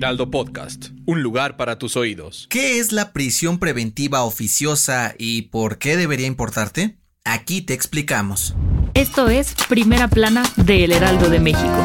Heraldo Podcast, un lugar para tus oídos. ¿Qué es la prisión preventiva oficiosa y por qué debería importarte? Aquí te explicamos. Esto es Primera Plana de El Heraldo de México.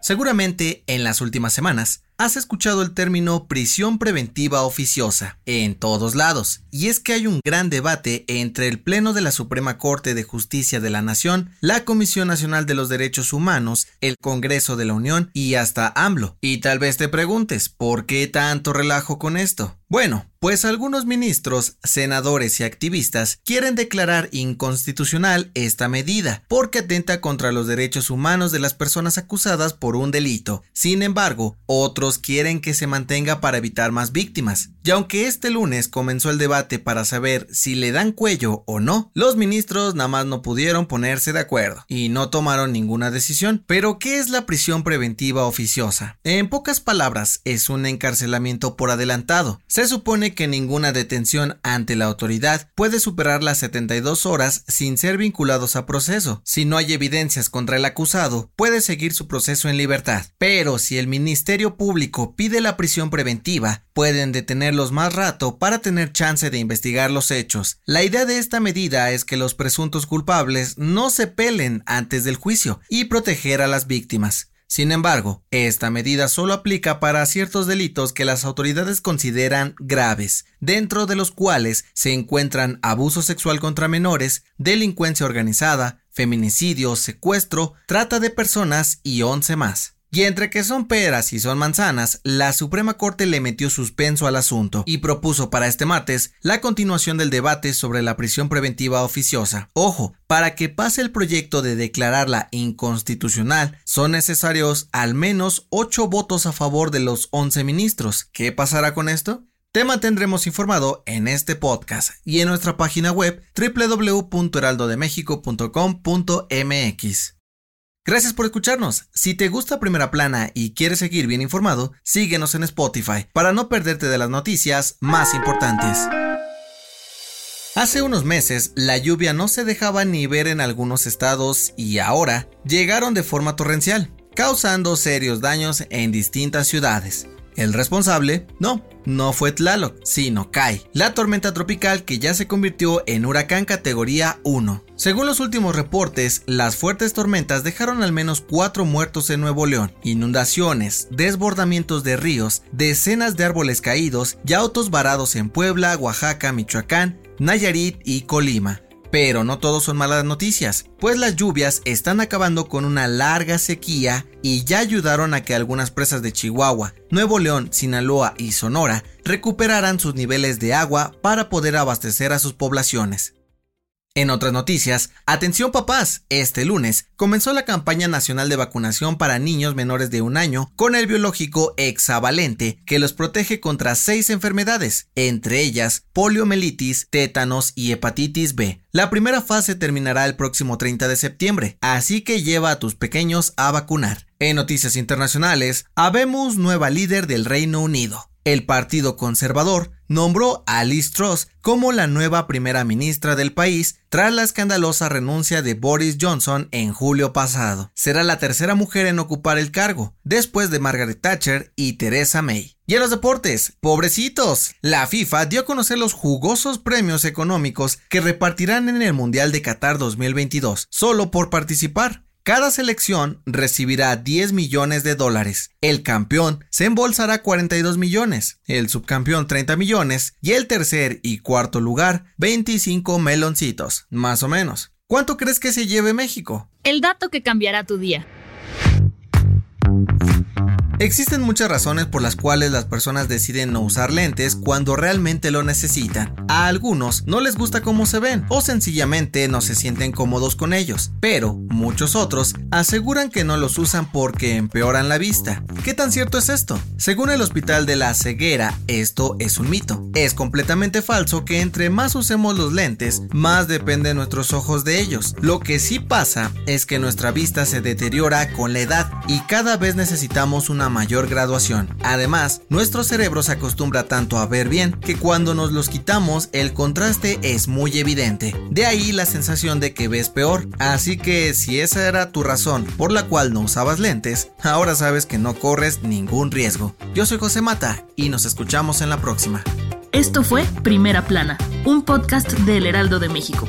Seguramente en las últimas semanas has escuchado el término prisión preventiva oficiosa en todos lados, y es que hay un gran debate entre el Pleno de la Suprema Corte de Justicia de la Nación, la Comisión Nacional de los Derechos Humanos, el Congreso de la Unión y hasta AMLO. Y tal vez te preguntes, ¿por qué tanto relajo con esto? Bueno, pues algunos ministros, senadores y activistas quieren declarar inconstitucional esta medida porque atenta contra los derechos humanos de las personas acusadas por un delito. Sin embargo, otros quieren que se mantenga para evitar más víctimas. Y aunque este lunes comenzó el debate para saber si le dan cuello o no, los ministros nada más no pudieron ponerse de acuerdo y no tomaron ninguna decisión. Pero, ¿qué es la prisión preventiva oficiosa? En pocas palabras, es un encarcelamiento por adelantado. Se supone que ninguna detención ante la autoridad puede superar las 72 horas sin ser vinculados a proceso. Si no hay evidencias contra el acusado, puede seguir su proceso en libertad. Pero si el Ministerio Público pide la prisión preventiva, pueden detenerlos más rato para tener chance de investigar los hechos. La idea de esta medida es que los presuntos culpables no se pelen antes del juicio y proteger a las víctimas. Sin embargo, esta medida solo aplica para ciertos delitos que las autoridades consideran graves, dentro de los cuales se encuentran abuso sexual contra menores, delincuencia organizada, feminicidio, secuestro, trata de personas y 11 más. Y entre que son peras y son manzanas, la Suprema Corte le metió suspenso al asunto y propuso para este martes la continuación del debate sobre la prisión preventiva oficiosa. Ojo, para que pase el proyecto de declararla inconstitucional, son necesarios al menos 8 votos a favor de los 11 ministros. ¿Qué pasará con esto? Te mantendremos informado en este podcast y en nuestra página web www.heraldodemexico.com.mx. Gracias por escucharnos. Si te gusta Primera Plana y quieres seguir bien informado, síguenos en Spotify para no perderte de las noticias más importantes. Hace unos meses la lluvia no se dejaba ni ver en algunos estados y ahora llegaron de forma torrencial, causando serios daños en distintas ciudades. El responsable, no, no fue Tlaloc, sino Kai, la tormenta tropical que ya se convirtió en huracán categoría 1. Según los últimos reportes, las fuertes tormentas dejaron al menos cuatro muertos en Nuevo León, inundaciones, desbordamientos de ríos, decenas de árboles caídos y autos varados en Puebla, Oaxaca, Michoacán, Nayarit y Colima. Pero no todos son malas noticias, pues las lluvias están acabando con una larga sequía y ya ayudaron a que algunas presas de Chihuahua, Nuevo León, Sinaloa y Sonora recuperaran sus niveles de agua para poder abastecer a sus poblaciones. En otras noticias, atención papás, este lunes comenzó la campaña nacional de vacunación para niños menores de un año con el biológico hexavalente que los protege contra seis enfermedades, entre ellas poliomielitis, tétanos y hepatitis B. La primera fase terminará el próximo 30 de septiembre, así que lleva a tus pequeños a vacunar. En noticias internacionales, habemos nueva líder del Reino Unido. El Partido Conservador nombró a Liz Truss como la nueva primera ministra del país tras la escandalosa renuncia de Boris Johnson en julio pasado. Será la tercera mujer en ocupar el cargo, después de Margaret Thatcher y Theresa May. Y en los deportes, pobrecitos, la FIFA dio a conocer los jugosos premios económicos que repartirán en el Mundial de Qatar 2022, solo por participar. Cada selección recibirá 10 millones de dólares. El campeón se embolsará 42 millones, el subcampeón 30 millones y el tercer y cuarto lugar 25 meloncitos, más o menos. ¿Cuánto crees que se lleve México? El dato que cambiará tu día. Existen muchas razones por las cuales las personas deciden no usar lentes cuando realmente lo necesitan. A algunos no les gusta cómo se ven o sencillamente no se sienten cómodos con ellos, pero muchos otros aseguran que no los usan porque empeoran la vista. ¿Qué tan cierto es esto? Según el Hospital de la Ceguera, esto es un mito. Es completamente falso que entre más usemos los lentes, más dependen nuestros ojos de ellos. Lo que sí pasa es que nuestra vista se deteriora con la edad y cada vez necesitamos una mayor graduación. Además, nuestro cerebro se acostumbra tanto a ver bien que cuando nos los quitamos el contraste es muy evidente. De ahí la sensación de que ves peor. Así que si esa era tu razón por la cual no usabas lentes, ahora sabes que no corres ningún riesgo. Yo soy José Mata y nos escuchamos en la próxima. Esto fue Primera Plana, un podcast del Heraldo de México.